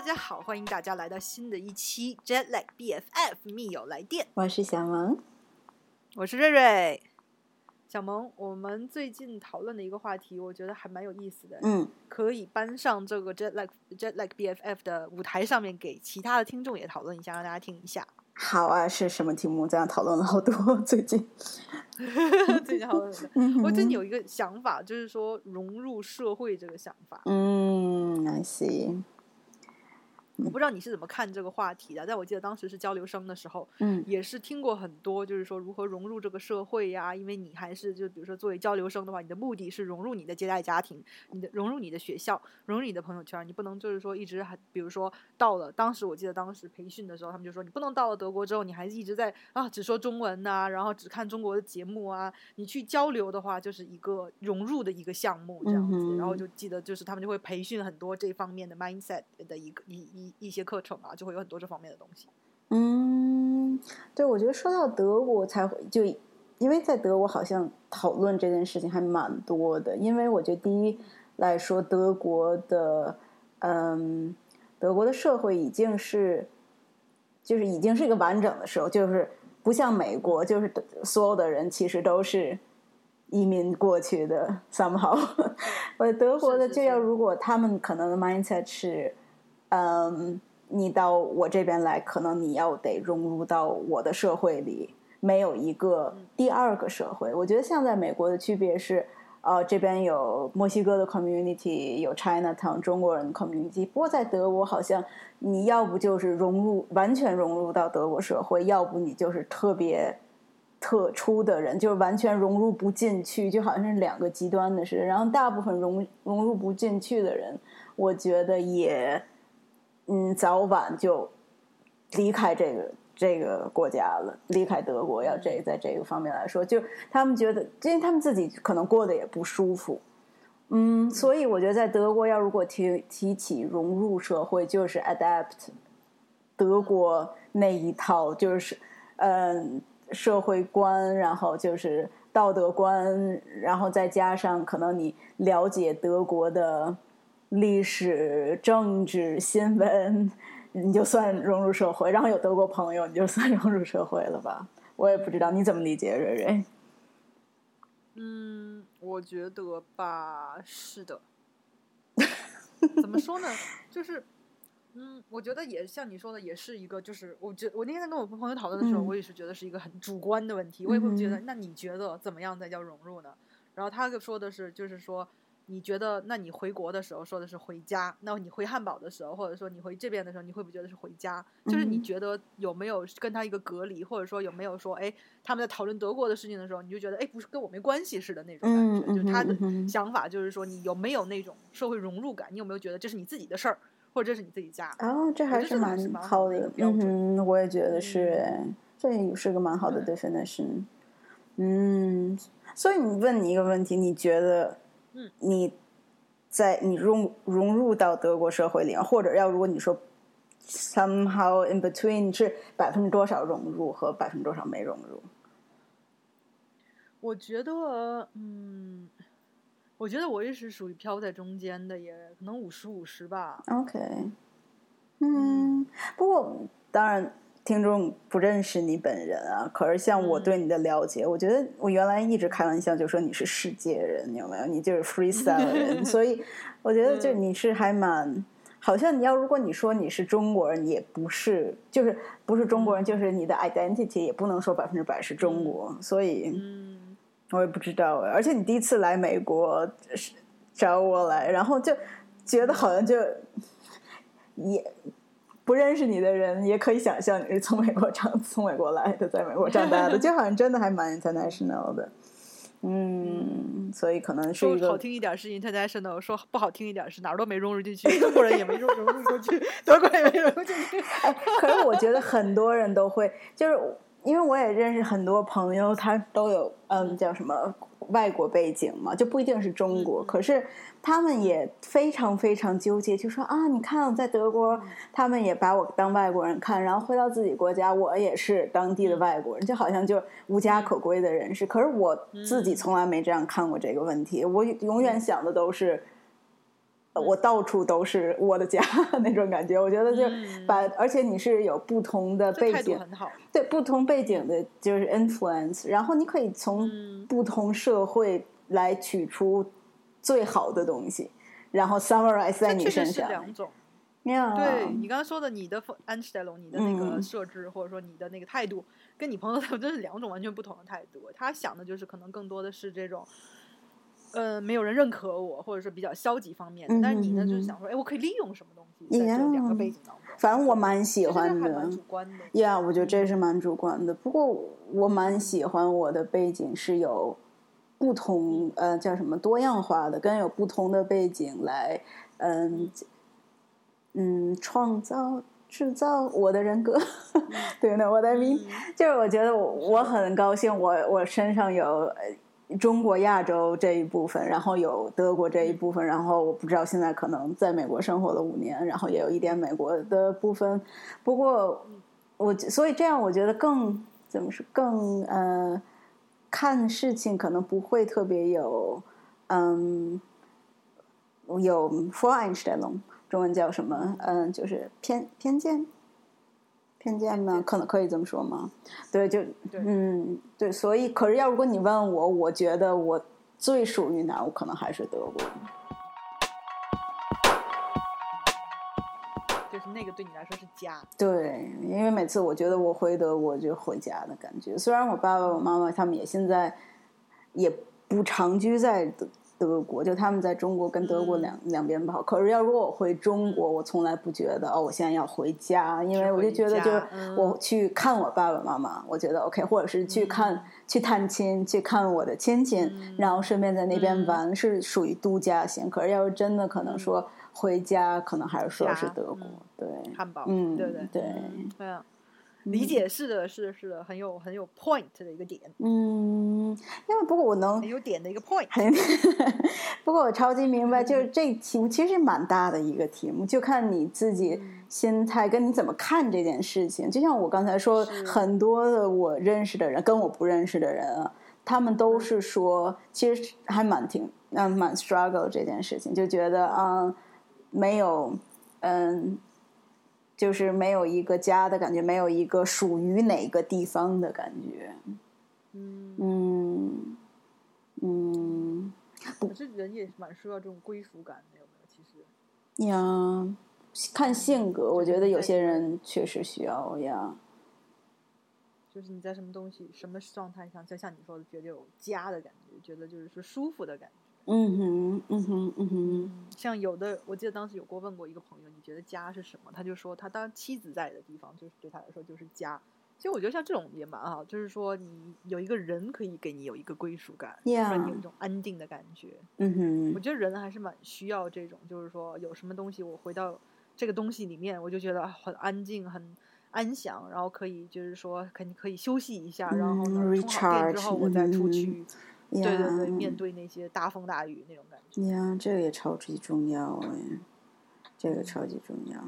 大家好，欢迎大家来到新的一期 Jet Lag BFF 密友来电，我是小萌，我是瑞瑞。小萌，我们最近讨论的一个话题，我觉得还蛮有意思的，嗯，可以搬上这个 Jet Lag Jet Lag BFF 的舞台上面，给其他的听众也讨论一下，让大家听一下。好啊，是什么题目？这样讨论了好多，最近，最近讨论的，我最近有一个想法，就是说融入社会这个想法。嗯，I see。我不知道你是怎么看这个话题的，但我记得当时是交流生的时候，嗯，也是听过很多，就是说如何融入这个社会呀。因为你还是就比如说作为交流生的话，你的目的是融入你的接待家庭，你的融入你的学校，融入你的朋友圈，你不能就是说一直还，比如说到了当时我记得当时培训的时候，他们就说你不能到了德国之后，你还是一直在啊只说中文呐，然后只看中国的节目啊。你去交流的话，就是一个融入的一个项目这样子。然后就记得就是他们就会培训很多这方面的 mindset 的一个一一一些课程啊。就会有很多这方面的东西。嗯，对，我觉得说到德国才会就，因为在德国好像讨论这件事情还蛮多的。因为我觉得第一来说，德国的嗯，德国的社会已经是就是已经是一个完整的时候，就是不像美国，就是所有的人其实都是移民过去的。somehow，我德国的就要如果他们可能的 mindset 是嗯。你到我这边来，可能你要得融入到我的社会里，没有一个第二个社会。我觉得像在美国的区别是，呃，这边有墨西哥的 community，有 China Town 中国人 community。不过在德国，好像你要不就是融入完全融入到德国社会，要不你就是特别特殊的人，就是完全融入不进去，就好像是两个极端的事。然后大部分融融入不进去的人，我觉得也。嗯，早晚就离开这个这个国家了，离开德国。要这在这个方面来说，就他们觉得，因为他们自己可能过得也不舒服。嗯，所以我觉得在德国，要如果提提起融入社会，就是 adapt 德国那一套，就是嗯社会观，然后就是道德观，然后再加上可能你了解德国的。历史、政治、新闻，你就算融入社会；然后有德国朋友，你就算融入社会了吧？我也不知道你怎么理解瑞瑞。嗯，我觉得吧，是的。怎么说呢？就是，嗯，我觉得也像你说的，也是一个，就是我觉我那天在跟我朋友讨论的时候，我也是觉得是一个很主观的问题。我也会觉得，那你觉得怎么样才叫融入呢？然后他说的是，就是说。你觉得，那你回国的时候说的是回家，那你回汉堡的时候，或者说你回这边的时候，你会不会觉得是回家？就是你觉得有没有跟他一个隔离，或者说有没有说，哎，他们在讨论德国的事情的时候，你就觉得，哎，不是跟我没关系似的那种感觉。就他的想法就是说，你有没有那种社会融入感？你有没有觉得这是你自己的事儿，或者这是你自己家？哦，这还是蛮好的一个标准。我也觉得是，这也是个蛮好的 definition。嗯，所以你问你一个问题，你觉得？嗯，你在你融融入到德国社会里，或者要如果你说 somehow in between 是百分之多少融入和百分之多少没融入？我觉得，嗯，我觉得我也是属于飘在中间的，也可能五十五十吧。OK，嗯，不过当然。听众不认识你本人啊，可是像我对你的了解，我觉得我原来一直开玩笑就说你是世界人，有没有？你就是 freestyle 人，所以我觉得就你是还蛮，好像你要如果你说你是中国人，也不是，就是不是中国人，就是你的 identity 也不能说百分之百是中国，所以，我也不知道。而且你第一次来美国找我来，然后就觉得好像就也。不认识你的人也可以想象你是从美国长 从美国来的，在美国长大的，就好像真的还蛮 international 的，嗯，所以可能是一个好听一点是 international，说不好听一点是哪儿都没融入进去，中国人也没融融入过去，德国也没融入进去。哎，可是我觉得很多人都会，就是因为我也认识很多朋友，他都有嗯叫什么外国背景嘛，就不一定是中国，可是。他们也非常非常纠结，就说啊，你看在德国，他们也把我当外国人看，然后回到自己国家，我也是当地的外国人，就好像就无家可归的人士。可是我自己从来没这样看过这个问题，我永远想的都是，我到处都是我的家 那种感觉。我觉得就嗯把，而且你是有不同的背景，很好。对不同背景的就是 influence，然后你可以从嗯不同社会来取出最好的东西，然后 summarize 在你身上。两种。呀对你刚刚说的，你的 Anstellung，你的那个嗯设置、或者说你的那个态度，跟你朋友 的真是两种完全不同的态度。他想的就是可能更多的是这种，呃，没有人认可我，或者是比较消极方面的。但是你呢，嗯就是想说，哎，我可以利用什么东西在这两个背景当中。反正我蛮喜欢的。主观的。呀我觉得这是蛮主观的。不过我蛮喜欢我的背景是有不同呃叫什么多样化的，跟有不同的背景来嗯嗯创造制造我的人格。对呢，我的 mean，就是我觉得我我很高兴我，我身上有呃中国亚洲这一部分，然后有德国这一部分，然后我不知道现在可能在美国生活了五年，然后也有一点美国的部分。不过我所以这样，我觉得更怎么说更呃看事情可能不会特别有嗯有 for Einstein 中文叫什么？嗯，就是偏偏见。偏见吗？可能可以这么说吗？对，就对嗯，对，所以，可是要如果你问我，我觉得我最属于哪儿，我可能还是德国。就是那个对你来说是家。对，因为每次我觉得我回德国就回家的感觉。虽然我爸爸、我妈妈他们也现在也不长居在德德国，就他们在中国跟德国两、两边跑。可是要如果我回中国，我从来不觉得哦，我现在要回家，因为我就觉得就是我去看我爸爸妈妈，我觉得 OK，或者是去看、去探亲，去看我的亲戚，然后顺便在那边玩，是属于度假型。可是要是真的可能说回家，可能还是说是德国，嗯对。汉堡，嗯对对？对嗯对啊，理解是的，是的，是的，很有很有 point 的一个点，嗯，因为不过我能很有点的一个 point。很，不过我超级明白，就是这题目其实蛮大的一个题目，就看你自己心态跟你怎么看这件事情。就像我刚才说，很多的我认识的人跟我不认识的人啊，他们都是说，其实还蛮挺嗯蛮 struggle 这件事情，就觉得啊、没有嗯。就是没有一个家的感觉，没有一个属于哪个地方的感觉。嗯，嗯嗯可是人也是蛮需要这种归属感的，有没有？其实，呀，看性格，我觉得有些人确实需要呀。就是你在什么东西、什么状态上，就像你说的，觉得有家的感觉，觉得就是说舒服的感觉。嗯哼，嗯哼，嗯哼，嗯，像有的，我记得当时有过问过一个朋友，你觉得家是什么？他就说他当妻子在的地方，就是对他来说就是家。其实我觉得像这种也蛮好，就是说你有一个人可以给你有一个归属感，呀让你有一种安定的感觉。嗯哼，我觉得人还是蛮需要这种，就是说有什么东西我回到这个东西里面，我就觉得啊很安静、很安详，然后可以就是说肯定可以休息一下，然后呢嗯充好电之后我再出去，嗯对对对，面对那些大风大雨那种感觉。呀，这个也超级重要哎，这个超级重要。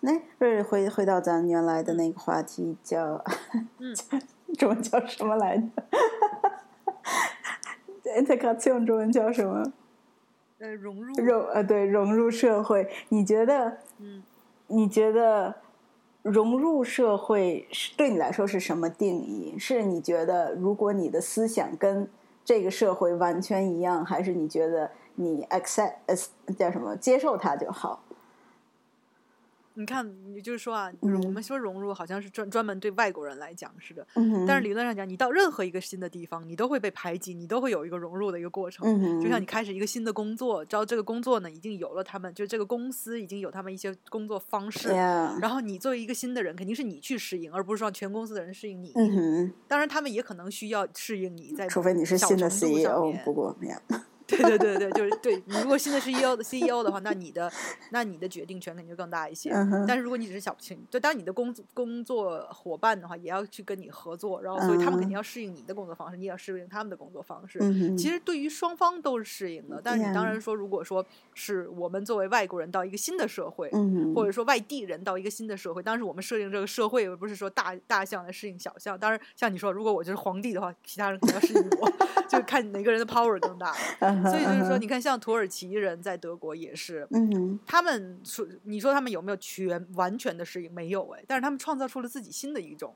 那不是回回到咱原来的那个话题，叫嗯 中文叫什么来着？integration 中文叫什么？呃，融入，融呃对融入社会，你觉得嗯，你觉得融入社会是对你来说是什么定义？是你觉得如果你的思想跟这个社会完全一样，还是你觉得你 accept 叫什么接受它就好？你看，你就是说啊，就是我们说融入好像是专专门对外国人来讲似的，嗯，但是理论上讲，你到任何一个新的地方，你都会被排挤，你都会有一个融入的一个过程。嗯哼，就像你开始一个新的工作，知道这个工作呢已经有了他们，就这个公司已经有他们一些工作方式。然后你作为一个新的人，肯定是你去适应，而不是让全公司的人适应你。嗯哼，当然，他们也可能需要适应你，在除非你是小新的 CEO，不过呀，对对对对，就是对你如果新的是 CEO 的 CEO 的话，那你的那你的决定权肯定就更大一些。嗯但是如果你只是小群，就当你的工作工作伙伴的话，也要去跟你合作，然后所以他们肯定要适应你的工作方式，你也要适应他们的工作方式。嗯，其实对于双方都是适应的，但是你当然说，如果说是我们作为外国人到一个新的社会，或者说外地人到一个新的社会，当时我们设定这个社会，而不是说大大象来适应小象。当然，像你说，如果我就是皇帝的话，其他人肯定要适应我，就看哪个人的 power 更大了。嗯所以就是说，你看，像土耳其人在德国也是，嗯他们说，你说他们有没有全完全的适应？没有哎，但是他们创造出了自己新的一种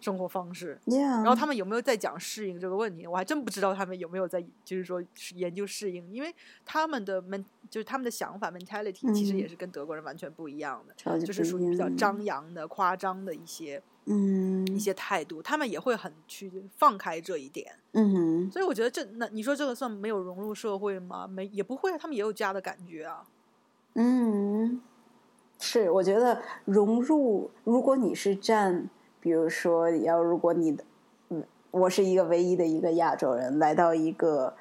生活方式。然后他们有没有在讲适应这个问题？我还真不知道他们有没有在，就是说研究适应，因为他们的 men 就是他们的想法 mentality 其实也嗯是跟德国人完全不一样的，就是属于比较张扬的、夸张的一些嗯一些态度，他们也会很去放开这一点。嗯哼，所以我觉得这那你说这个算没有融入社会吗？没也不会啊，他们也有家的感觉啊。嗯，是，我觉得融入，如果你是站，比如说要如果你的，嗯，我是一个唯一的一个亚洲人来到一个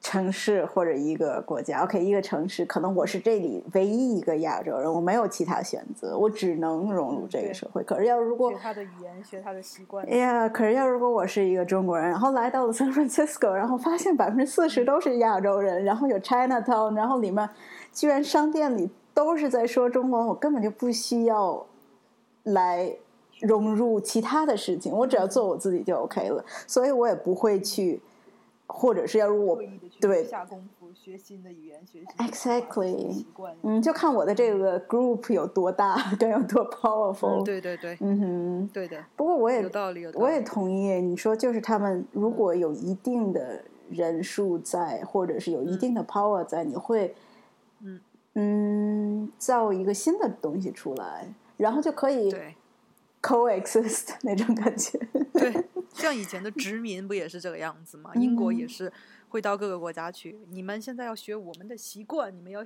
城市或者一个国家，OK，一个城市，可能我是这里唯一一个亚洲人，我没有其他选择，我只能融入这个社会。可是要如果学他的语言，学他的习惯哎。呀，可是要如果我是一个中国人，然后来到了 San Francisco，然后发现百分之四十都是亚洲人，然后有 Chinatown，然后里面居然商店里都是在说中文，我根本就不需要来融入其他的事情，我只要做我自己就 OK 了，所以我也不会去，或者是要如果刻意的去对。下功夫学新的语言，学习 Exactly。嗯，就看我的这个 group 有多大，跟有多 powerful，嗯，对对对，嗯哼。对的，不过我也。我也同意你说，就是他们如果有一定的人数在，或者是有一定的 power 在，你会嗯。嗯造一个新的东西出来，然后就可以 coexist 那种感觉。对，像以前的殖民不也是这个样子吗？英国也嗯是会到各个国家去，你们现在要学我们的习惯，你们要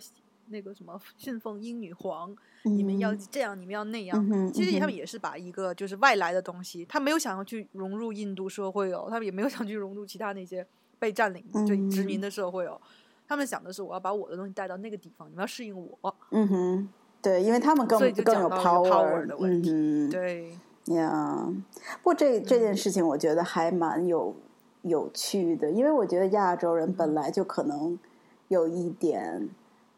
那个什么信奉英女皇，你们要嗯这样，你们要那样。嗯其实他们也是把一个就是外来的东西，他没有想要去融入印度社会哦，他们也没有想去融入其他那些被占领就殖民嗯的社会哦。他们想的是，我要把我的东西带到那个地方，你们要适应我。嗯哼，对，因为他们更所以就更有讲到 power 的问嗯，对，呀，不过这这嗯件事情我觉得还蛮有有趣的，因为我觉得亚洲人本来就可能有一点，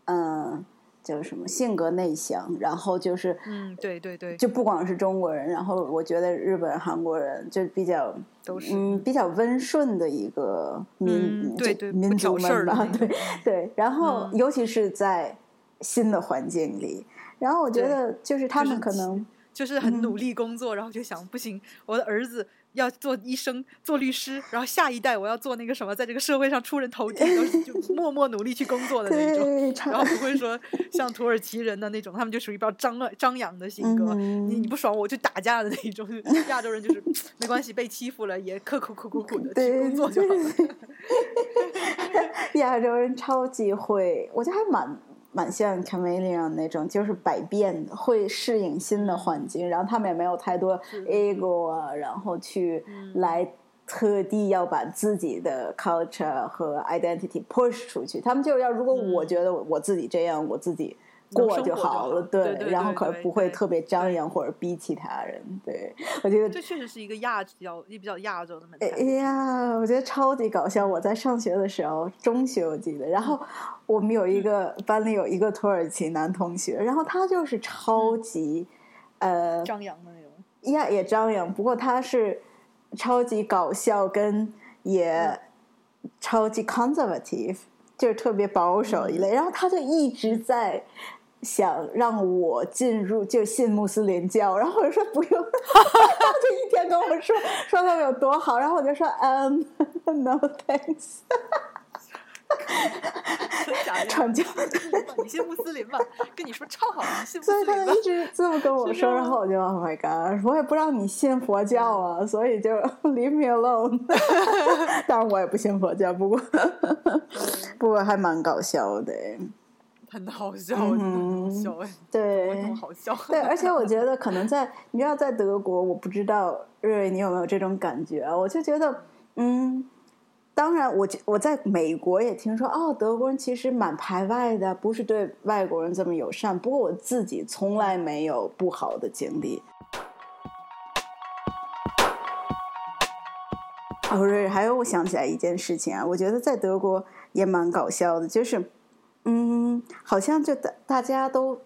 嗯，叫什么性格内向，然后就是，嗯，对对对，就不光是中国人，然后我觉得日本、韩国人就比较，都是。嗯，比较温顺的一个民，嗯对对民族们对对，然后嗯。尤其是在新的环境里，然后我觉得就是他们可能。就是很嗯努力工作，然后就想不行，我的儿子要做医生、做律师，然后下一代我要做那个什么，在这个社会上出人头地，都是就 默默努力去工作的那种。然后不会说像土耳其人的那种，他们就属于比较张张扬的性格。嗯你你不爽我就打架的那种。亚洲人就是没关系，被欺负了也刻苦苦苦苦的去工作就好了。亚洲人超级会，我觉得还蛮蛮像 chameleon 那种，就是百变的，会适应新的环境，然后他们也没有太多是 ego 啊，然后去嗯来特地要把自己的 culture 和 identity push 出去。他们就是要，如果我嗯觉得我自己这样，我自己。过就好好了，对对然后可不会特别张扬或者逼其他人。对，我觉得这确实是一个亚比较也比较亚洲的哎。呀，我觉得超级搞笑。我在上学的时候，中学我记得，然后我们有一个班里有一个土耳其男同学，然后他就是超级，呃，张扬的那种。呀也张扬，不过他是超级搞笑，跟也超级 conservative，就是特别保守一类。然后他就一直在。想让我进入就信穆斯林教，然后我就说不用，他就一天跟我说说他们有多好，然后我就说嗯、um,，no thanks？传教。你信穆斯林吧？跟你说超好，你信穆所以斯林吧他就？一直这么跟我说，然后我就 Oh my God，我也不让你信佛教啊，所以就 Leave me alone。当然我也不信佛教，不过不过还蛮搞笑的。很好笑，真的很好笑对好笑？对，而且我觉得可能在你知道在德国，我不知道瑞瑞你有没有这种感觉啊？我就觉得，嗯，当然我我在美国也听说，哦，德国人其实蛮排外的，不是对外国人这么友善。不过我自己从来没有不好的经历。哦，瑞瑞，还有我想起来一件事情啊，我觉得在德国也蛮搞笑的，就是，嗯，好像就大大家都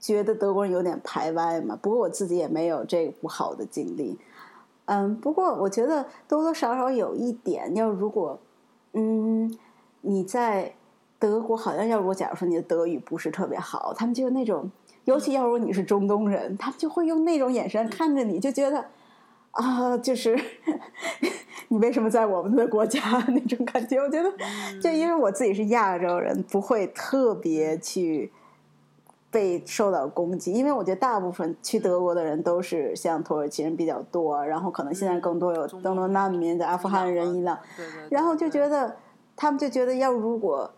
觉得德国人有点排外嘛。不过我自己也没有这个不好的经历。嗯，不过我觉得多多少少有一点，要如果，嗯，你在德国好像要如果假如说你的德语不是特别好，他们就那种，尤其要如果你是中东人，他们就会用那种眼神看着你，就觉得啊，就是 你为什么在我们的国家那种感觉？我觉得，就因为我自己是亚洲人，不会特别去。被受到攻击，因为我觉得大部分去德国的人都是像土耳其人比较多，然后可能现在更多有更多难民的阿富汗人一样，然后就觉得他们就觉得要如果，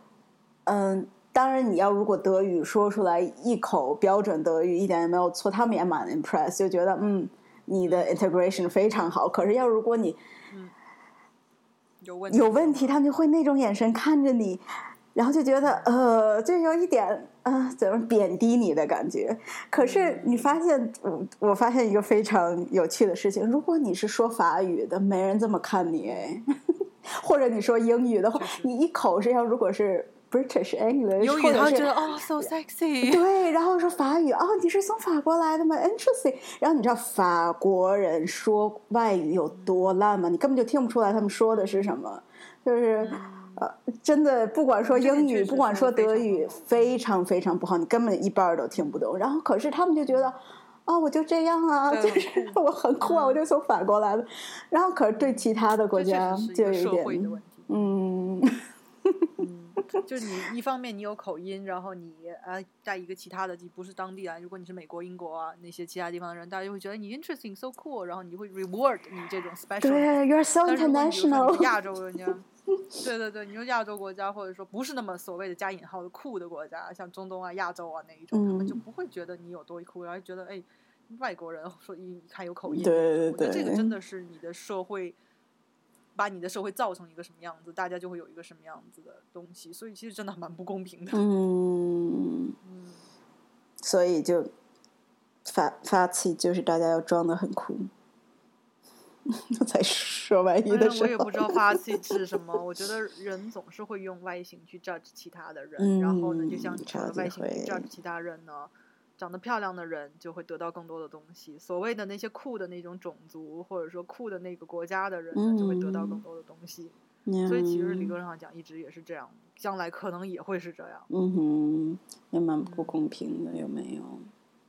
嗯，当然你要如果德语说出来一口标准德语一点也没有错，他们也蛮 impress，就觉得嗯，你的 integration 非常好。可是要如果你有问有问题，他们就会那种眼神看着你。然后就觉得，呃，就有一点，呃，怎么贬低你的感觉？可是你发现，我我发现一个非常有趣的事情：如果你是说法语的，没人这么看你哎；或者你说英语的话，你一口是要如果是 British English，或者是哦，so sexy，对，然后说法语，哦，你是从法国来的吗？Interesting。然后你知道法国人说外语有多烂吗？你根本就听不出来他们说的是什么，就是。呃，真的，不管说英语，不管说德语，非常非常不好，你根本一半都听不懂。然后，可是他们就觉得，啊，我就这样啊，就是我很酷啊，我就从法国来的。然后，可是对其他的国家就有一点，嗯，就是你一方面你有口音，然后你呃带一个其他的，你不是当地啊，如果你是美国、英国啊那些其他地方的人，大家就会觉得你 interesting so cool，然后你会 reward 你这种 special。对，you're so international。亚洲人家。对对对，你说亚洲国家，或者说不是那么所谓的加引号的酷的国家，像中东啊、亚洲啊那一种，他们就不会觉得你有多酷，然后觉得哎，外国人说一看有口音，对对对，这个真的是你的社会，把你的社会造成一个什么样子，大家就会有一个什么样子的东西，所以其实真的蛮不公平的。嗯嗯，所以就发发起就是大家要装的很酷。才说外语的时候，我也不知道发气是什么。我觉得人总是会用外形去 judge 其他的人，然后呢，就像你说的，外形去 judge 其他人呢，长得漂亮的人就会得到更多的东西。所谓的那些酷的那种种族，或者说酷的那个国家的人呢，就会得到更多的东西。所以其实理论上讲，一直也是这样，将来可能也会是这样。嗯哼，也蛮不公平的，有没有？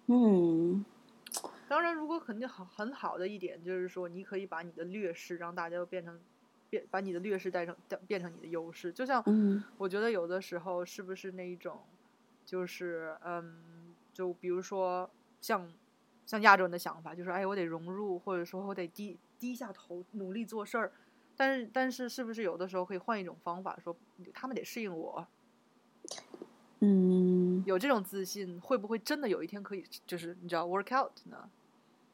嗯。当然，如果肯定好很好的一点就是说，你可以把你的劣势让大家都变成变，把你的劣势带成变成你的优势。就像，我觉得有的时候是不是那一种，就是嗯，就比如说像像亚洲人的想法，就是哎，我得融入，或者说我得低低下头努力做事儿。但是但是，是不是有的时候可以换一种方法，说他们得适应我？嗯，有这种自信，会不会真的有一天可以就是你知道 work out 呢？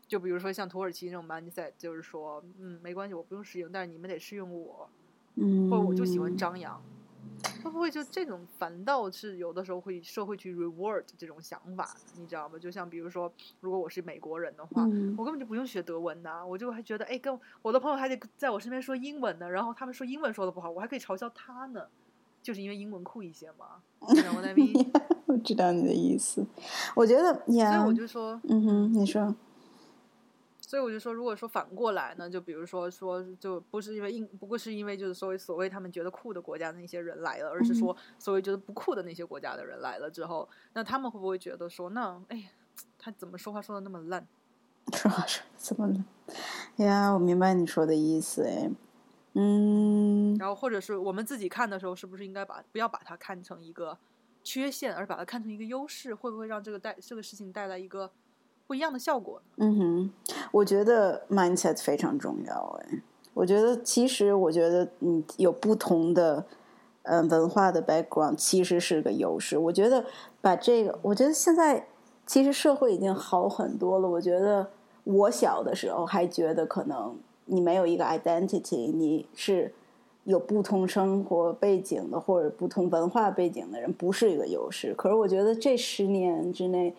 就比如说像土耳其那种 mindset，就是说，嗯，没关系，我不用适应，但是你们得适应我，嗯，或者我就喜欢张扬，会不会就这种反倒是有的时候会社会去 reward 这种想法，你知道吗？就像比如说，如果我是美国人的话，我根本就不用学德文的，我就还觉得，哎，跟我的朋友还得在我身边说英文呢，然后他们说英文说的不好，我还可以嘲笑他呢，就是因为英文酷一些嘛。我知道你的意思，我觉得，所以我就说，嗯哼，你说。所以我就说，如果说反过来呢，就比如说说，就不是因为因，不过是因为就是所谓所谓他们觉得酷的国家的那些人来了，而是说所谓觉得不酷的那些国家的人来了之后，那他们会不会觉得说，那哎，他怎么说话说的那么烂？说话说这么烂？呀，我明白你说的意思，哎，嗯。然后或者是我们自己看的时候，是不是应该把不要把它看成一个缺陷，而把它看成一个优势？会不会让这个带这个事情带来一个？不一样的效果。嗯哼，我觉得 mindset 非常重要。哎，我觉得其实，我觉得你有不同的嗯文化的 background，其实是个优势。我觉得把这个，我觉得现在其实社会已经好很多了。我觉得我小的时候还觉得可能你没有一个 identity，你是有不同生活背景的或者不同文化背景的人，不是一个优势。可是我觉得这十年之内。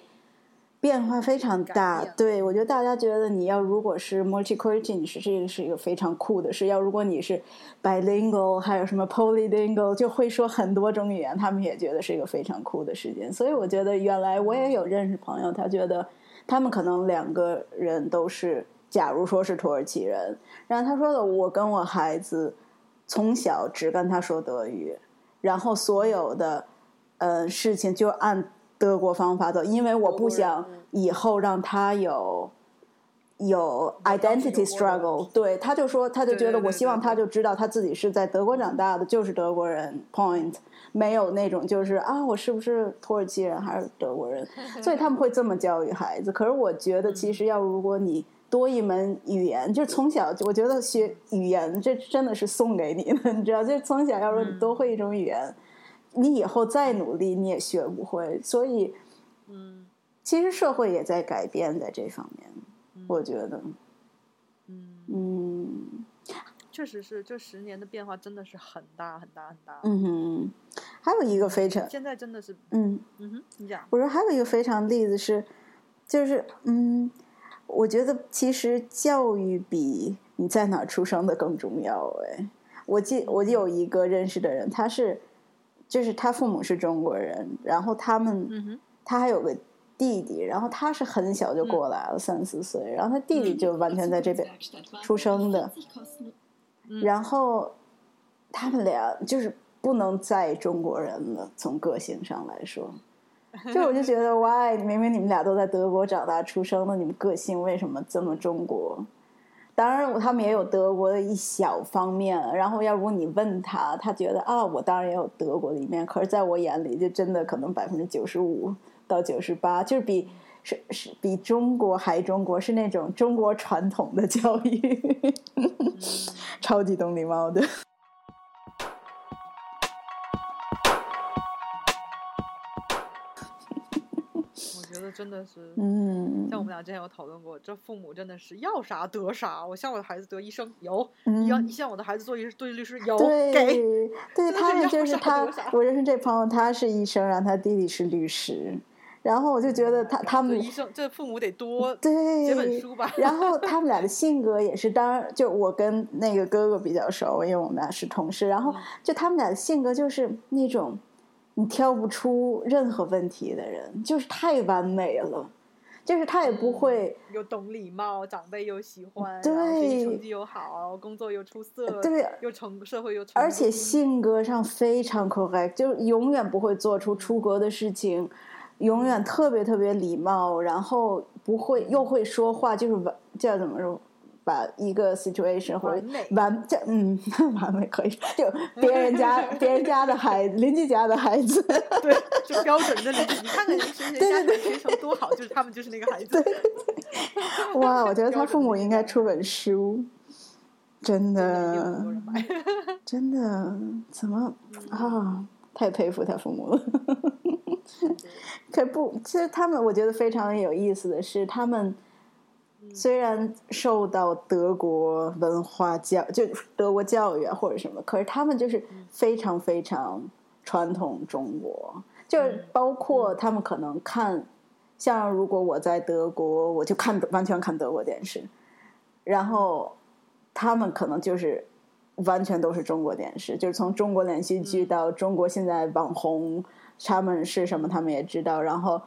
变化非常大，对我觉得大家觉得你要如果是 multicultural，你是这个是一个非常酷的事；要如果你是 bilingual，还有什么 polylingual，就会说很多种语言，他们也觉得是一个非常酷的事情。所以我觉得原来我也有认识朋友，他觉得他们可能两个人都是，假如说是土耳其人，然后他说的，我跟我孩子从小只跟他说德语。然后所有的呃事情就按德国方法走，因为我不想以后让他有。有 identity struggle，对，他就说，他就觉得，我希望他就知道他自己是在德国长大的，就是德国人。Point，没有那种就是啊，我是不是土耳其人还是德国人？所以他们会这么教育孩子。可是我觉得，其实要如果你多一门语言，就从小，我觉得学语言这真的是送给你的，你知道，就从小要说你多会一种语言，你以后再努力你也学不会。所以，嗯，其实社会也在改变，在这方面。我觉得，嗯嗯，确实是，这十年的变化真的是很大很大很大。嗯哼，还有一个非常，现在真的是，嗯嗯哼，你讲。我说还有一个非常例子是，就是嗯，我觉得其实教育比你在哪出生的更重要。哎，我记我有一个认识的人，他是，就是他父母是中国人，然后他们，嗯，他还有个。弟弟，然后他是很小就过来了，三四岁，然后他弟弟就完全在这边出生的，然后他们俩就是不能再中国人了，从个性上来说，就我就觉得，why？明明你们俩都在德国长大出生的，你们个性为什么这么中国？当然，他们也有德国的一小方面。然后，要如果你问他，他觉得啊，我当然也有德国的一面，可是在我眼里，就真的可能百分之九十五。到九十八，就是比是是比中国还中国，是那种中国传统的教育，超级懂礼貌的。觉得真的是，嗯，像我们俩之前有讨论过，这父母真的是要啥得啥。我像我的孩子得医生有，要你像我的孩子做医做律师有，给，对他们就是他，我认识这朋友，他是医生，然后他弟弟是律师。然后我就觉得他他们医生这父母得多对写本书吧。然后 他们俩的性格也是，当然就我跟那个哥哥比较熟，因为我们俩是同事。然后就他们俩的性格就是那种你挑不出任何问题的人，就是太完美了。就是他也不会又懂礼貌，长辈又喜欢，对，成绩又好，工作又出色，对，又成社会又成，而且性格上非常 correct，就永远不会做出出格的事情。永远特别特别礼貌，然后不会又会说话，就是完叫怎么说，把一个 situation 或者完这嗯 完美可以，就别人家 别人家的孩子，邻居家的孩子，对，就标准的邻居，你看看人谁谁家学成多好，就是他们就是那个孩子。哇，我觉得他父母应该出本书，真的，真的 怎么啊？太佩服他父母了。可不，其实他们我觉得非常有意思的是，他们虽然受到德国文化教，就德国教育啊或者什么，可是他们就是非常非常传统中国，就是包括他们可能看，像如果我在德国，我就看完全看德国电视，然后他们可能就是完全都是中国电视，就是从中国连续剧到中国现在网红。他们是什么？他们也知道，然后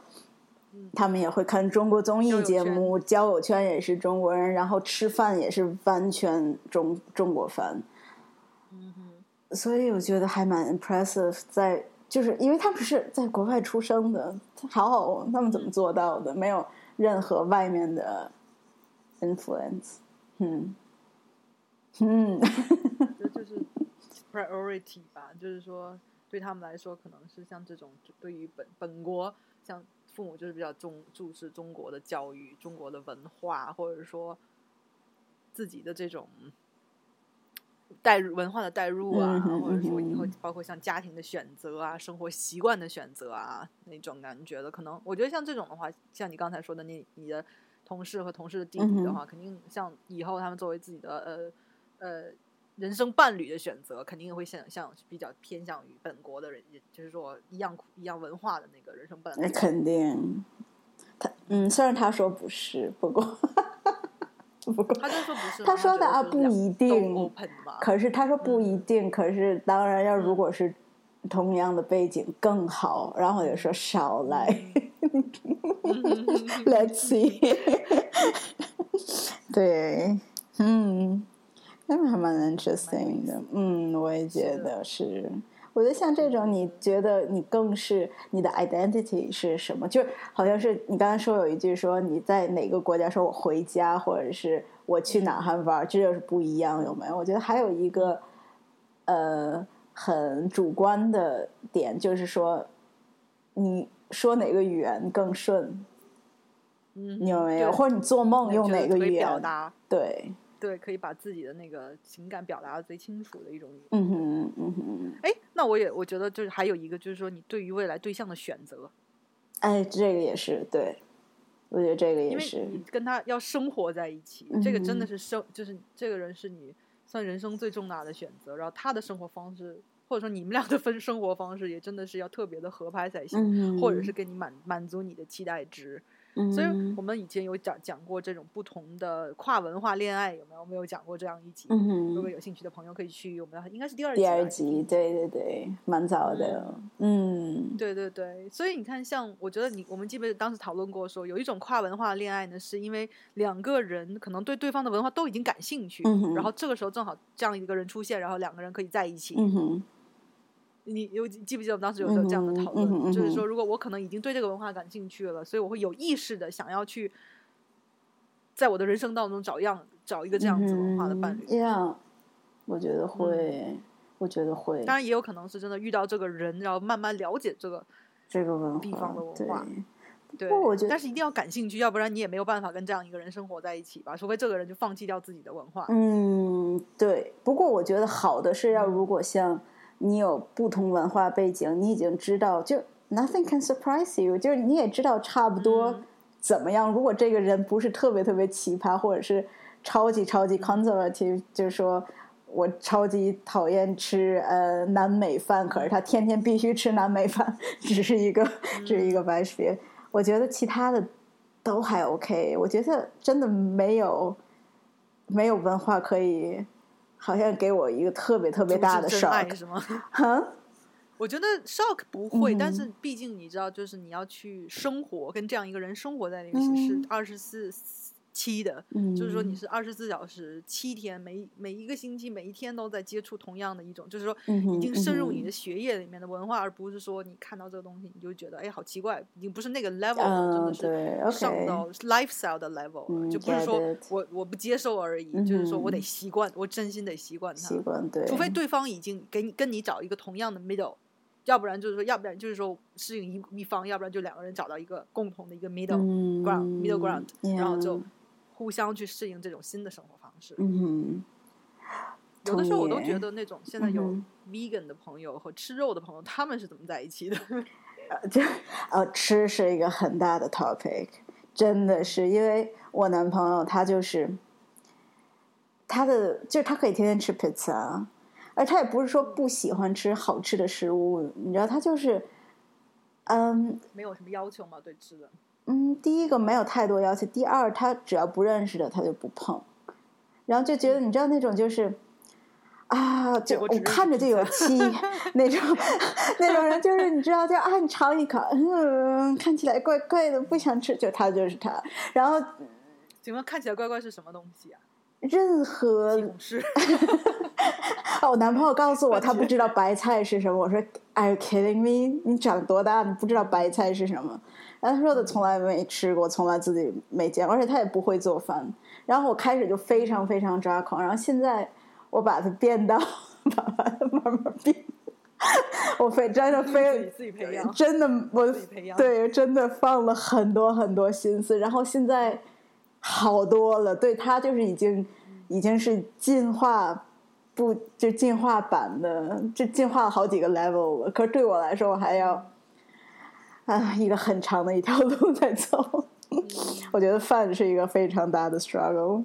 他们也会看中国综艺节目，交友圈也是中国人，然后吃饭也是完全中中国饭。嗯所以我觉得还蛮 impressive，在就是因为他们是在国外出生的，好好，他们怎么做到的？没有任何外面的 influence。嗯嗯，这就是 priority 吧，就是说。对他们来说，可能是像这种对于本本国，像父母就是比较重注视中国的教育、中国的文化，或者说自己的这种代入文化的代入啊，或者说以后包括像家庭的选择啊、生活习惯的选择啊那种感觉的，可能我觉得像这种的话，像你刚才说的，你你的同事和同事的弟弟的话，肯定像以后他们作为自己的呃呃。人生伴侣的选择肯定会像像比较偏向于本国的人，就是说一样一样文化的那个人生伴侣。那肯定，他嗯，虽然他说不是，不过 不过他就说不是，他说的啊不一定，可是他说不一定，可是当然要如果是同样的背景更好，然后也说少来，Let's see，对，嗯。那还蛮 interesting 的，嗯，我也觉得是。我觉得像这种，你觉得你更是你的 identity 是什么？就好像是你刚才说有一句说你在哪个国家，说我回家，或者是我去哪哈玩，这就是不一样，有没有？我觉得还有一个呃很主观的点，就是说你说哪个语言更顺，嗯，你有没有？或者你做梦用哪个语言？表达？对，对，可以把自己的那个情感表达的最清楚的一种。嗯哼嗯哼，哎，那我也我觉得就是还有一个就是说你对于未来对象的选择，哎，这个也是对，我觉得这个因为也是，你跟他要生活在一起，这个真的嗯是生就是这个人是你算人生最重大的选择，然后他的生活方式或者说你们俩的分生活方式也真的是要特别的合拍才行，嗯，或者是给你满满足你的期待值。嗯，所以我们以前有讲讲过这种不同的跨文化恋爱，有没有？我们有讲过这样一集。嗯，如果有兴趣的朋友可以去，我们应该是第二集第二集，对对对，蛮早的，嗯。对对对，所以你看，像我觉得你我们基本当时讨论过说，有一种跨文化恋爱呢，是因为两个人可能对对方的文化都已经感兴趣，嗯然后这个时候正好这样一个人出现，然后两个人可以在一起。嗯哼，你有记不记得我们当时有这样的讨论？嗯哼嗯就是说，如果我可能已经对这个文化感兴趣了，所以我会有意识的想要去在我的人生当中找样找一个这样子文化的伴侣。这样，我觉得会，我觉得会，当然，也有可能是真的遇到这个人，然后慢慢了解这个这个文化，地方的文化对，过我觉得但是一定要感兴趣，要不然你也没有办法跟这样一个人生活在一起吧？除非这个人就放弃掉自己的文化。嗯，对。不过我觉得好的是要，如果像你有不同文化背景，你已经知道，就 nothing can surprise you，就是你也知道差不多嗯怎么样。如果这个人不是特别特别奇葩，或者是超级超级 conservative，就是说我超级讨厌吃呃南美饭，可是他天天必须吃南美饭，只是一个只是一个 c 别。我觉得其他的都还 OK，我觉得真的没有没有文化可以，好像给我一个特别特别大的阻止真爱 shock。是吗？哈，我觉得 shock 不会，但嗯是毕竟你知道，就是你要去生活，跟这样一个人生活在那个嗯是二十四七的，嗯，就是说你是二十四小时七天，每每一个星期每一天都在接触同样的一种，就是说已经深入你嗯的血液里面的文化，而不是说你看到这个东西你就觉得哎好奇怪，已经不是那个 level 了，真嗯，的是上到 lifestyle 的 level，嗯就不是说我我不接受而已，就是说我得。嗯习惯，我真心得习惯它习。惯对，除非对。方已经给你跟你找一个同样的 middle，要不然就是说，要不然就是说适应一一方，要不然就两个人找到一个共同的一个 middle、嗯 ground middle ground，、然后就互相去适应这种新的生活方式。嗯有的时候我都觉得那种现在有嗯 vegan 的朋友和吃肉的朋友，他们是怎么在一起的？哼，这呃吃是一个很大的 topic，真的是因为我男朋友他就是他的就是他可以天天吃 pizza，而他也不是说不喜欢吃好吃的食物，你知道他就是嗯。没有什么要求嘛，对吃的。嗯，第一个没有太多要求，第二他只要不认识的他就不碰，然后就觉得你知道那种就是啊，就我看着就有气 那种那种人，就是你知道就啊，你尝一口，嗯，看起来怪怪的，不想吃，就他就是他，然后请问看起来怪怪是什么东西啊？任何西红柿。哦，我男朋友告诉我他不知道白菜是什么，我说 Are you kidding me？你长多大你不知道白菜是什么？然后他说的从来没吃过，从来自己没见过，而且他也不会做饭。然后我开始就非常非常抓狂，然后现在我把它变到，把它慢慢变，我非真的非自己培养真的我对真的放了很多很多心思，然后现在好多了，对他就是已经已经是进化。不，就进化版的，就进化了好几个 level 了。可是对我来说，我还要啊 一个很长的一条路在走。我觉得饭是一个非常大的 struggle。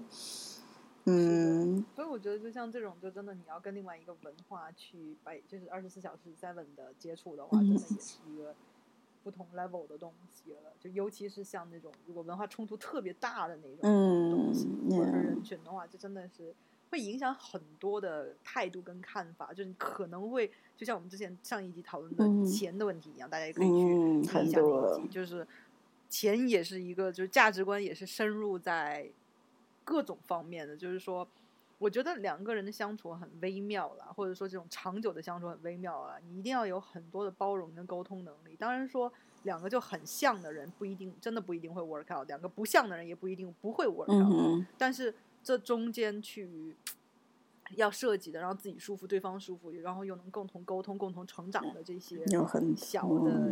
嗯，所以我觉得，就像这种，就真的你要跟另外一个文化去摆，就是二十四小时 seven 的接触的话，真的也是一个不同 level 的东西了。就尤其是像那种如果文化冲突特别大的那种东西，嗯或者是人群的话，就真的是会影响很多的态度跟看法。就是你可能会，就像我们之前上一集讨论嗯的钱的问题一样，大家也可以去嗯听一下那很多一集，就是钱也是一个，就是价值观也是深入在各种方面的，就是说，我觉得两个人的相处很微妙了，或者说这种长久的相处很微妙了，你一定要有很多的包容跟沟通能力。当然说两个就很像的人不一定真的不一定会 work out，两个不像的人也不一定不会 work 嗯 out。哼，但是这中间去要设计的，让自己舒服，对方舒服，然后又能共同沟通、共同成长的这些很小的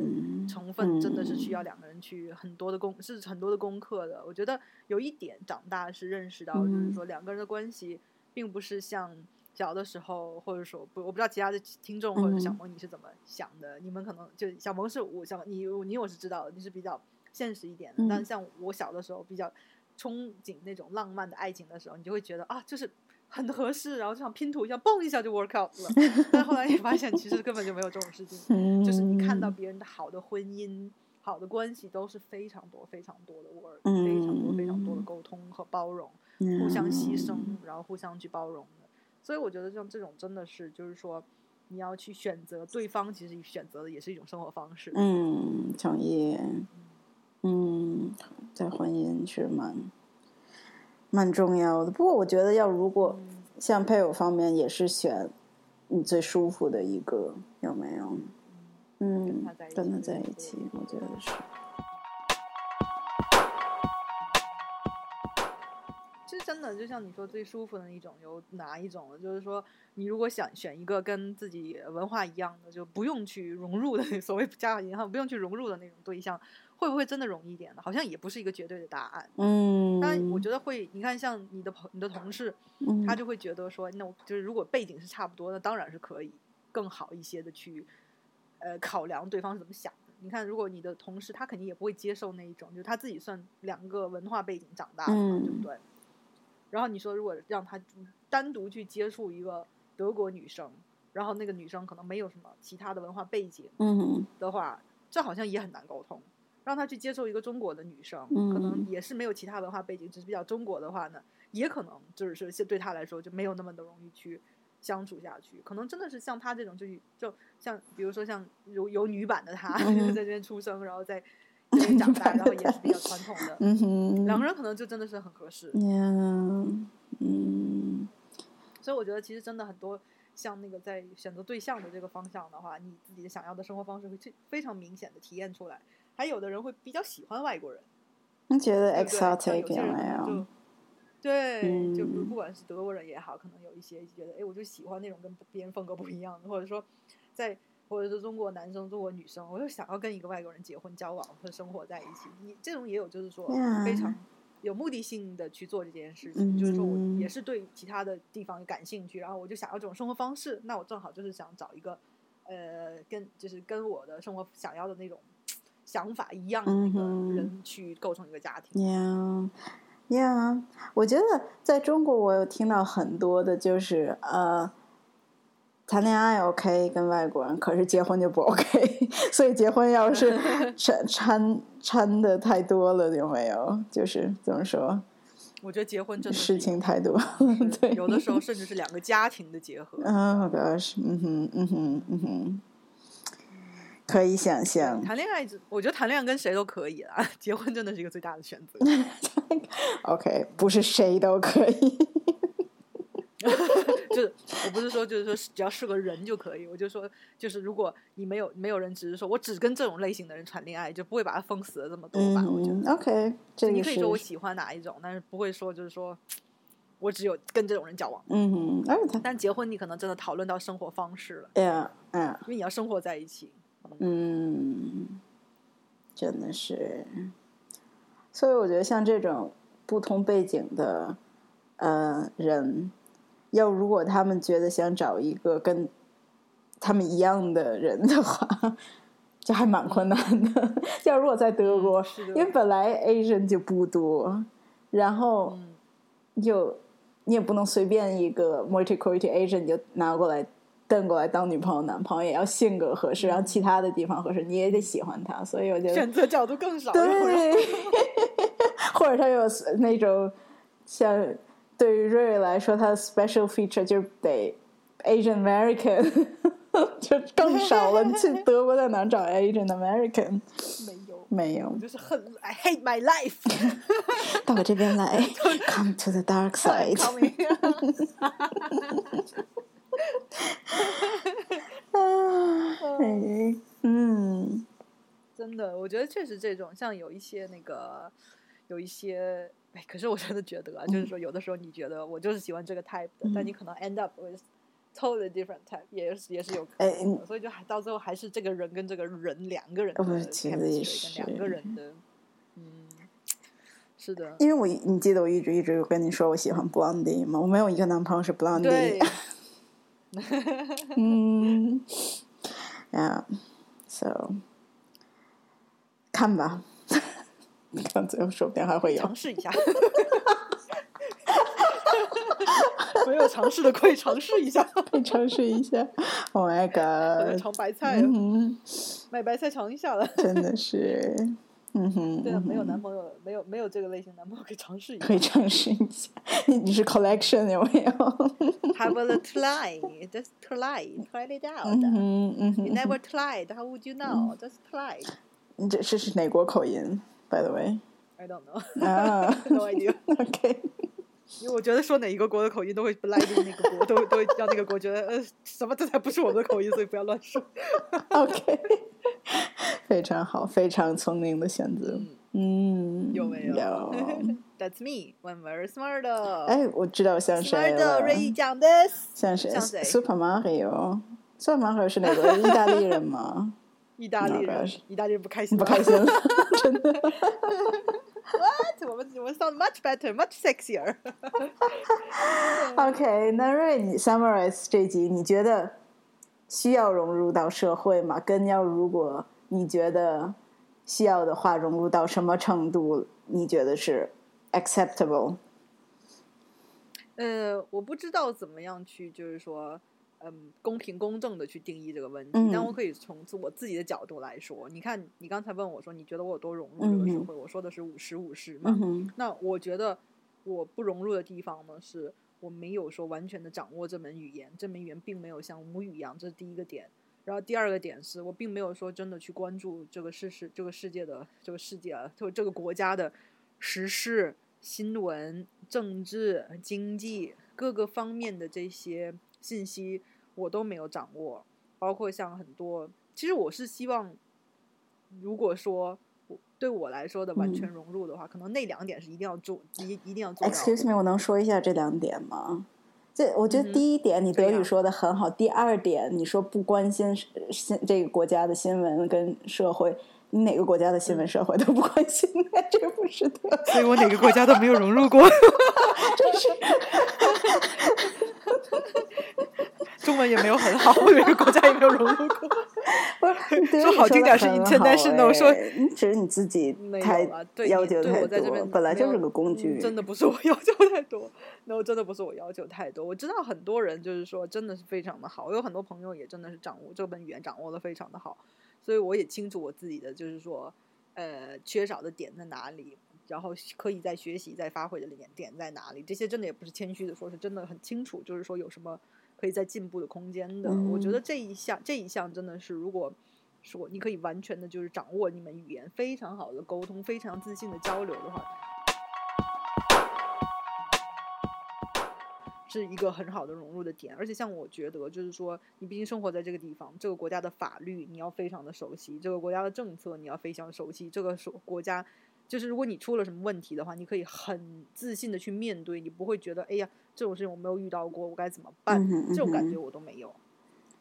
成分，真的是需嗯要两个人去很多的功，是很多的功课的。我觉得有一点长大是认识到，就是嗯说两个人的关系并不是像。小的时候，或者说不，我不知道其他的听众或者小嗯萌你是怎么想的？你们可能就小萌是我小你你我是知道的，你是比较现实一点的，嗯但像我小的时候比较憧憬那种浪漫的爱情的时候，你就会觉得啊，就是很合适，然后就想拼图一样，嘣一下就 work out 了。但后来也发现，其实根本就没有这种事情。嗯，就是你看到别人的好的婚姻、好的关系，都是非常多、非常多的 work，、嗯非常多、非常多的沟通和包容，互相牺牲嗯，然后互相去包容的。所以我觉得像这种真的是，就是说你要去选择对方，其实选择的也是一种生活方式。嗯，同意。嗯，在婚姻是蛮蛮重要的。不过我觉得，要如果嗯像配偶方面，也是选你最舒服的一个，有没有？嗯跟他的在一起，我觉得是。其实真的，就像你说最舒服的一种有哪一种呢？就是说，你如果想选一个跟自己文化一样的，就不用去融入的所谓加上引号不用去融入的那种对象，会不会真的容易一点呢？好像也不是一个绝对的答案。嗯，当然，我觉得会。你看，像你的朋、你的同事，嗯他就会觉得说，那我就是如果背景是差不多，那当然是可以更好一些的去，呃，考量对方是怎么想的。你看，如果你的同事他肯定也不会接受那一种，就是他自己算两个文化背景长大的嘛，嗯对不对？然后你说，如果让他单独去接触一个德国女生，然后那个女生可能没有什么其他的文化背景嗯的话，这好像也很难沟通。让他去接受一个中国的女生，嗯可能也是没有其他文化背景，只是比较中国的话呢，也可能就是说对他来说就没有那么的容易去相处下去。可能真的是像他这种，就就像比如说像有有女版的他，嗯在这边出生，然后在这边长大，然后也是比较传统的，两个人可能就真的是很合适。嗯，嗯所以我觉得其实真的很多像那个在选择对象的这个方向的话，你自己想要的生活方式会去非常明显的体验出来。还有的人会比较喜欢外国人，你觉得 exotic 有些人可有没有能就？对，就不嗯不管是德国人也好，可能有一些觉得，哎，我就喜欢那种跟别人风格不一样的，或者说在或者是中国男生、中国女生，我就想要跟一个外国人结婚、交往或者生活在一起。你这种也有，就是说非常有目的性的去做这件事情，就是说我嗯也是对其他的地方感兴趣，然后我就想要这种生活方式，那我正好就是想找一个呃跟就是跟我的生活想要的那种想法一样的人去构成一个家庭。我觉得在中国，我有听到很多的，就是呃，谈恋爱 OK 跟外国人，可是结婚就不 OK。所以结婚要是 掺掺掺的太多了，有没有？就是怎么说，我觉得结婚真的事情太多。对，有的时候甚至是两个家庭的结合。嗯、oh gosh，嗯哼，嗯哼，嗯哼，可以想象。谈恋爱，我觉得谈恋爱跟谁都可以啦，结婚真的是一个最大的选择。OK，不是谁都可以。就是我不是说就是说只要是个人就可以，我就说就是如果你没有没有人只是说我只跟这种类型的人谈恋爱，就不会把他封死了这么多吧？我觉嗯得。，OK，你可以说我喜欢哪一种，但是不会说就是说我只有跟这种人交往。嗯哼，而且但结婚你可能真的讨论到生活方式了，，Yeah，嗯。因为你要生活在一起。嗯，真的是，所以我觉得像这种不同背景的呃人，要如果他们觉得想找一个跟他们一样的人的话，就还蛮困难的。要如果在德国，嗯因为本来 Asian 就不多，然后嗯，就你也不能随便一个 multicultural Asian 就拿过来瞪过来当女朋友、男朋友，也要性格合适，然后其他的地方合适，你也得喜欢他。所以我觉得选择角度更少。对，或者他有那种像对于瑞瑞来说，他的 special feature 就是得 Asian American，就更少了。你去 德国在哪找 Asian American？没有，没有，就是很，I hate my life 到我这边来，Come to the dark side。嗯。真的，我觉得确实这种像有一些那个，有一些，哎，可是我真的觉得啊，就是说有的时候你觉得我就是喜欢这个 type 的，但你可能 end up with totally different type，也是也是有可哎能的，所以就还到最后还是这个人跟这个人两个人的我觉得也 chemistry 跟两个人。的，嗯，是的，因为我你记得我一直一直跟你说我喜欢 blondie 吗？我没有一个男朋友是 blondie。对，嗯，Yeah，so 看吧，看最后说不定还会有尝。试一下。没有尝试的可以尝试一下，可以尝试一下。Oh my god！尝白菜，嗯，买白菜尝一下了。真的是，嗯哼，对啊，嗯没有男朋友，没有没有这个类型男朋友可以尝试一下可以尝试一下。你你是 collection 有没有？，Have a try, just try, try it 嗯 out. 嗯嗯 You，never tried, how would you know? Just try. 你这这是哪国口音？By the way，I don't know, 啊 no idea.，OK，因为我觉得说哪一个国的口音都会不赖进那个国，都会都会让那个国觉得呃什么这才不是我们的口音，所以不要乱说。OK，非常好，非常聪明的选择。嗯，有没有有。That's me, I'm very smart. 哎，我知道像谁 Smart 了，瑞伊讲的。像谁？Super Mario。Super Mario 是哪个意大利人吗？意大利人 Oh 意大利人不开心，不开心。，真的。What？我们我们 sound much better, much sexier. OK，那瑞，你 summarize 这集，你觉得需要融入到社会吗？跟要如果你觉得需要的话，融入到什么程度？你觉得是 acceptable？呃，我不知道怎么样去，就是说，嗯，公平公正的去定义这个问题。嗯但我可以从自我自己的角度来说，你看，你刚才问我说，你觉得我有多融入这个社会？我说的是五十五十嘛。嗯，那我觉得我不融入的地方呢，是我没有说完全的掌握这门语言，这门语言并没有像母语一样，这是第一个点。然后第二个点是我并没有说真的去关注这个世世这个世界的这个世界啊，就这个国家的时事、新闻、政治、经济各个方面的这些信息，我都没有掌握。包括像很多，其实我是希望，如果说我对我来说的完全融入的话，可能那两点是一定要做，一一定要做到的。Excuse me，我能说一下这两点吗？这我觉得第一点你德语说的很好，第二点你说不关心是新这个国家的新闻跟社会，你哪个国家的新闻社会都不关心，这个不是德语。所以我哪个国家都没有融入过。中文也没有很好，我哪个国家也没有融入过。不是，说好听点是 international，说哎你只是你自己没有太要求太多我在这边，本来就是个工嗯具。真的不是我要求太多，那真的不是我要求太多。我知道很多人就是说真的是非常的好，我有很多朋友也真的是掌握这门语言掌握的非常的好，所以我也清楚我自己的就是说呃缺少的点在哪里。然后可以在学习、在发挥的点点在哪里？这些真的也不是谦虚的说，是真的很清楚，就是说有什么可以在进步的空间的。我觉嗯得这一项这一项真的是，如果说你可以完全的就是掌握你们语言，非常好的沟通，非常自信的交流的话，是一个很好的融入的点。而且像我觉得，就是说你毕竟生活在这个地方，这个国家的法律你要非常的熟悉，这个国家的政策你要非常熟悉，这个国国家。就是如果你出了什么问题的话，你可以很自信的去面对，你不会觉得哎呀这种事情我没有遇到过，我该怎么办？这种感觉我都没有。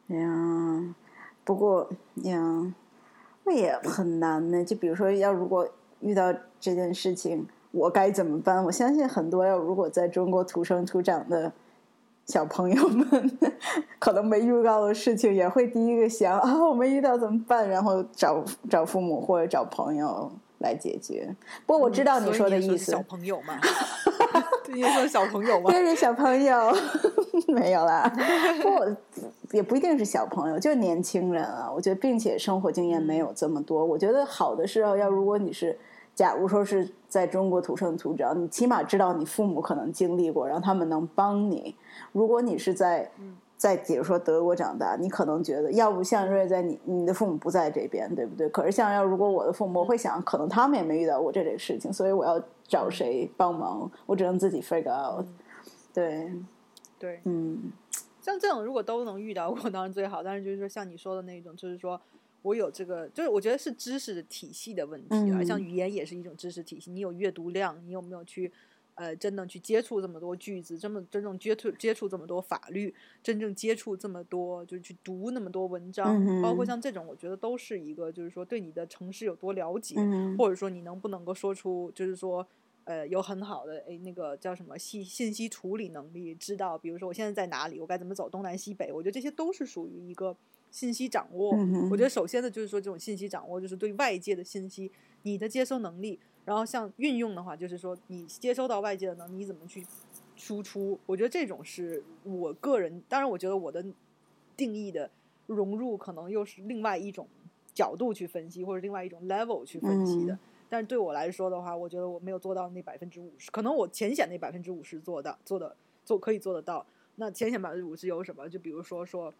呀，不过呀，那也很难呢。就比如说，要如果遇到这件事情，我该怎么办？我相信很多要如果在中国土生土长的小朋友们，可能没遇到的事情，也会第一个想啊，我没遇到怎么办？然后找找父母或者找朋友来解决。不过我知道你说的意思，小朋友嘛，对，你说小朋友嘛，别 人小朋友 没有啦，不也不一定是小朋友，就是年轻人啊。我觉得，并且生活经验没有这么多。我觉得好的是要要，如果你是，假如说是在中国土生土长，你起码知道你父母可能经历过，让他们能帮你。如果你是在在比如说德国长大，你可能觉得要不像瑞在你你的父母不在这边，对不对？可是像要如果我的父母，我会想，可能他们也没遇到过这类事情，所以我要找谁帮忙？我只能自己 figure out。对，对，嗯像这种如果都能遇到过，当然最好。但是就是说像你说的那种，就是说我有这个，就是我觉得是知识的体系的问题啊。嗯像语言也是一种知识体系，你有阅读量，你有没有去呃真的去接触这么多句子，这么真正接触接触这么多法律，真正接触这么多，就是去读那么多文章，嗯包括像这种，我觉得都是一个，就是说对你的城市有多了解，嗯或者说你能不能够说出，就是说，呃，有很好的诶那个叫什么信信息处理能力，知道比如说我现在在哪里，我该怎么走东南西北，我觉得这些都是属于一个信息掌握。嗯我觉得首先呢就是说这种信息掌握，就是对外界的信息你的接收能力，然后像运用的话，就是说你接收到外界的能力你怎么去输出，我觉得这种是我个人，当然我觉得我的定义的融入可能又是另外一种角度去分析，或者另外一种 level 去分析的。嗯但是对我来说的话，我觉得我没有做到那百分之五十，可能我浅显那百分之五十做到做的做可以做得到。那浅显百分之五十有什么？就比如说说，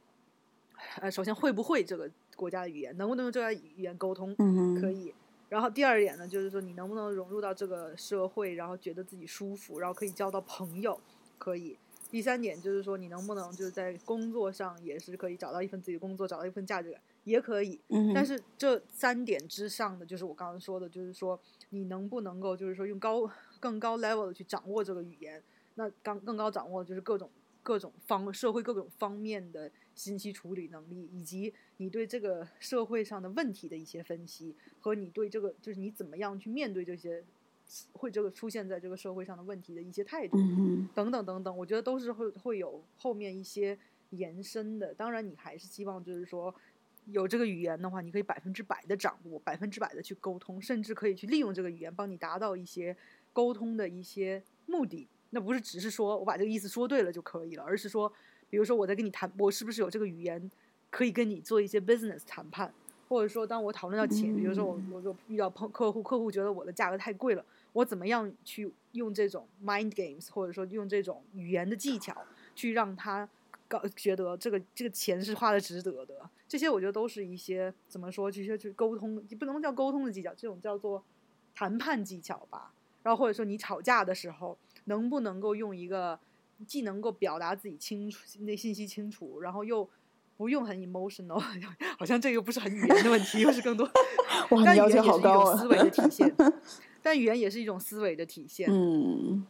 呃，首先会不会这个国家的语言，能不能用这个语言沟通，嗯可以。然后第二点呢，就是说你能不能融入到这个社会，然后觉得自己舒服，然后可以交到朋友，可以。第三点就是说你能不能就是在工作上也是可以找到一份自己的工作，找到一份价值感，也可以。嗯，但是这三点之上的，就是我刚刚说的，就是说你能不能够，就是说用高更高 level 的去掌握这个语言，那刚更高掌握的就是各种各种方社会各种方面的信息处理能力，以及你对这个社会上的问题的一些分析，和你对这个就是你怎么样去面对这些会这个出现在这个社会上的问题的一些态度。等等等等，我觉得都是会会有后面一些延伸的。当然，你还是希望就是说，有这个语言的话，你可以百分之百的掌握，百分之百的去沟通，甚至可以去利用这个语言帮你达到一些沟通的一些目的。那不是只是说我把这个意思说对了就可以了，而是说，比如说我在跟你谈，我是不是有这个语言可以跟你做一些 business 谈判，或者说当我讨论到钱，比如说我我就遇到碰客户，客户觉得我的价格太贵了，我怎么样去用这种 mind games，或者说用这种语言的技巧，去让他搞觉得这个这个钱是花的值得的。这些我觉得都是一些怎么说，这些去沟通，不能叫沟通的技巧，这种叫做谈判技巧吧。然后或者说你吵架的时候，能不能够用一个既能够表达自己清楚、那信息清楚，然后又不用很 emotional，好像这又不是很语言的问题，又是更多。哇，但语言也是一好高啊种思！维的体现，但语言也是一种思维的体现。嗯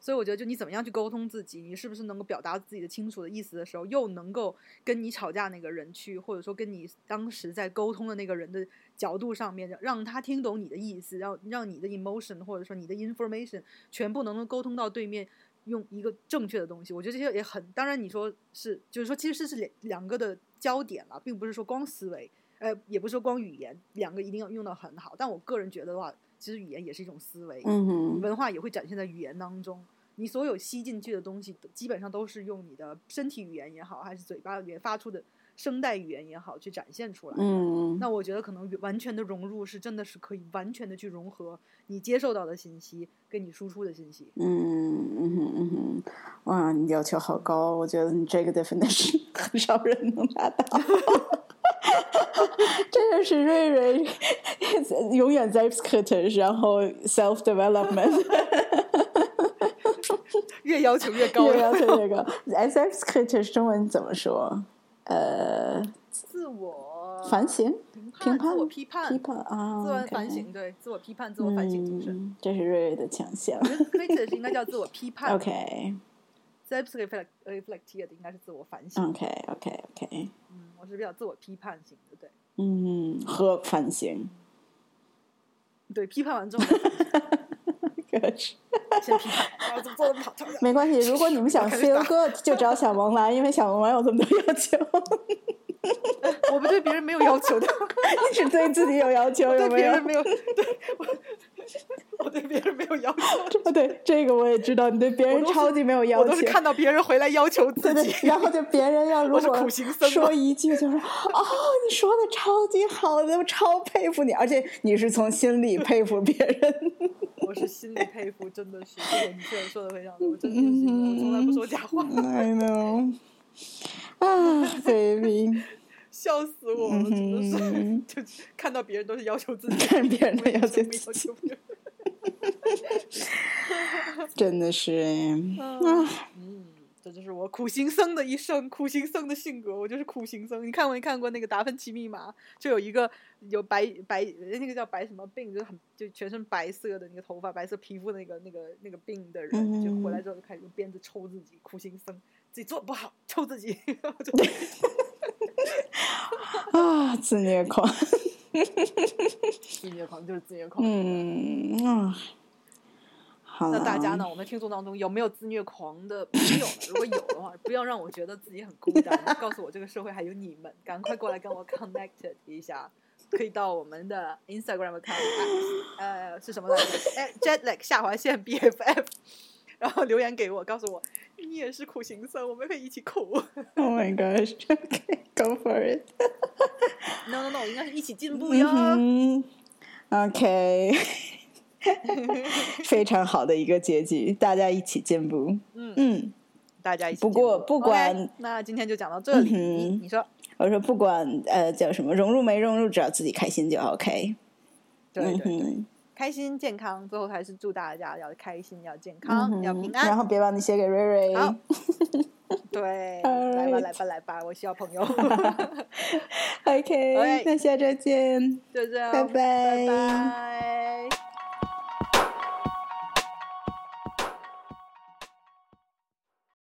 所以我觉得，就你怎么样去沟通自己，你是不是能够表达自己的清楚的意思的时候，又能够跟你吵架那个人去，或者说跟你当时在沟通的那个人的角度上面，让他听懂你的意思，让让你的 emotion 或者说你的 information 全部能够沟通到对面，用一个正确的东西。我觉得这些也很，当然你说是，就是说其实是两两个的焦点了，并不是说光思维，呃，也不是说光语言，两个一定要用到很好。但我个人觉得的话，其实语言也是一种思维。嗯文化也会展现在语言当中。你所有吸进去的东西，基本上都是用你的身体语言也好，还是嘴巴语言发出的声带语言也好，去展现出来。嗯那我觉得可能完全的融入是真的是可以完全的去融合你接受到的信息跟你输出的信息。嗯嗯哼嗯哼，哇，你要求好高，我觉得你这个 definition 很少人能达到。这就是瑞瑞永远在 skittish，然后 self development，越要求越高越要求越高。self skittish 中文怎么说？呃，自我反省、评判、自我批判、批判啊，自我反省，对，自我批判、自我反省精神。嗯，这是瑞瑞的强项。critic 应该叫自我批判 OK self reflect reflected 应该是自我反省。OK OK OK，嗯，我是比较自我批判型的，对。嗯，和反省。对，批判完之后 可是先批判，然后怎么做的不好，这样没关系，如果你们想 feel good，就找小萌来，因为小萌没有这么多要求，我不对别人没有要求的，你只对自己有要求，对有没有别人？没有，对我，我对别人没有要求，哦，对，这个我也知道，你对别人超级没有要求我都是。看到别人回来要求自对己对，，然后就别人要如果说一句，就是哦，你说的超级好的，我超佩服你，而且你是从心里佩服别人。我是心里佩服，真的你确实说的非常对，我真的是，我从来不说假话。I know，啊，baby，笑死我了，真的是，就看到别人都是要求自己，看别人的要求自己。真的是哎，嗯嗯，这就是我苦行僧的一生，苦行僧的性格，我就是苦行僧。你看没看过那个《达芬奇密码》？就有一个有白白那个叫白什么病，就是很就全身白色的那个头发、白色皮肤的那个那个那个病的人，就回来之后就开始用鞭子抽自己，苦行僧自己做不好，抽自己。就啊，自虐狂，自虐狂就是自虐狂。嗯啊，好，那大家呢？我们听众当中有没有自虐狂的朋友呢？如果有的话，不要让我觉得自己很孤单，告诉我这个社会还有你们，赶快过来跟我 connected 一下。可以到我们的 Instagram account，呃，是什么来着？哎，Jetlag 下划线 BFF，然后留言给我，告诉我你也是苦行僧，我们可以一起苦。，Oh my gosh，OK，go for it。No No No，应该是一起进步哟。嗯，OK，非常好的一个结局，大家一起进步。嗯嗯，大家一起不。过不管 OK，那今天就讲到这里。你说我说不管呃叫什么融入没融入，只要自己开心就 OK。对对对。嗯，开心健康，最后还是祝大家要开心、要健嗯康、哼要平安。然后别忘记写给瑞瑞。好 对，来吧，来吧，来吧，我需要朋友。OK，OK 那下周见。就这样，拜拜拜拜。